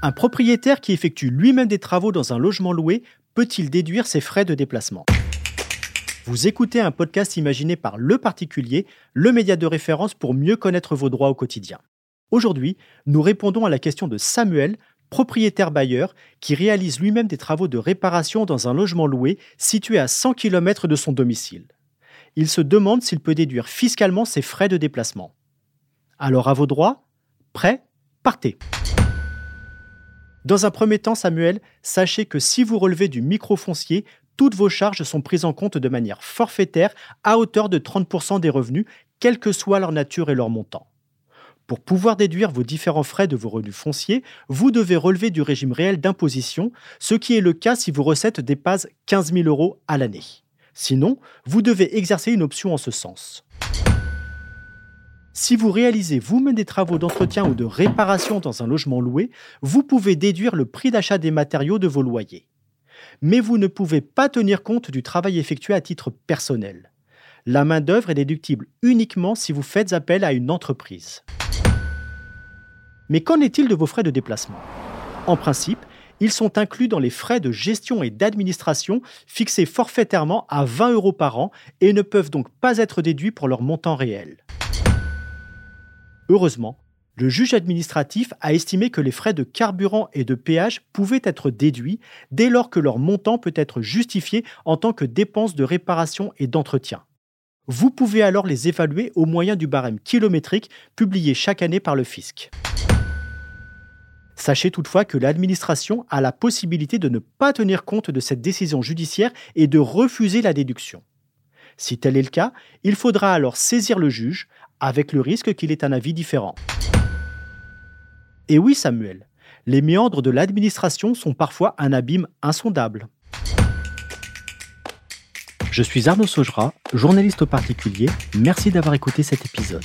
Un propriétaire qui effectue lui-même des travaux dans un logement loué peut-il déduire ses frais de déplacement? Vous écoutez un podcast imaginé par Le Particulier, le média de référence pour mieux connaître vos droits au quotidien. Aujourd'hui, nous répondons à la question de Samuel, propriétaire bailleur, qui réalise lui-même des travaux de réparation dans un logement loué situé à 100 km de son domicile. Il se demande s'il peut déduire fiscalement ses frais de déplacement. Alors à vos droits Prêt Partez dans un premier temps, Samuel, sachez que si vous relevez du microfoncier, toutes vos charges sont prises en compte de manière forfaitaire à hauteur de 30% des revenus, quelle que soit leur nature et leur montant. Pour pouvoir déduire vos différents frais de vos revenus fonciers, vous devez relever du régime réel d'imposition, ce qui est le cas si vos recettes dépassent 15 000 euros à l'année. Sinon, vous devez exercer une option en ce sens. Si vous réalisez vous-même des travaux d'entretien ou de réparation dans un logement loué, vous pouvez déduire le prix d'achat des matériaux de vos loyers. Mais vous ne pouvez pas tenir compte du travail effectué à titre personnel. La main-d'œuvre est déductible uniquement si vous faites appel à une entreprise. Mais qu'en est-il de vos frais de déplacement? En principe, ils sont inclus dans les frais de gestion et d'administration fixés forfaitairement à 20 euros par an et ne peuvent donc pas être déduits pour leur montant réel. Heureusement, le juge administratif a estimé que les frais de carburant et de péage pouvaient être déduits dès lors que leur montant peut être justifié en tant que dépenses de réparation et d'entretien. Vous pouvez alors les évaluer au moyen du barème kilométrique publié chaque année par le fisc. Sachez toutefois que l'administration a la possibilité de ne pas tenir compte de cette décision judiciaire et de refuser la déduction. Si tel est le cas, il faudra alors saisir le juge avec le risque qu'il ait un avis différent. Et oui, Samuel, les méandres de l'administration sont parfois un abîme insondable. Je suis Arnaud Saugera, journaliste particulier. Merci d'avoir écouté cet épisode.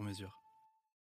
sur mesure.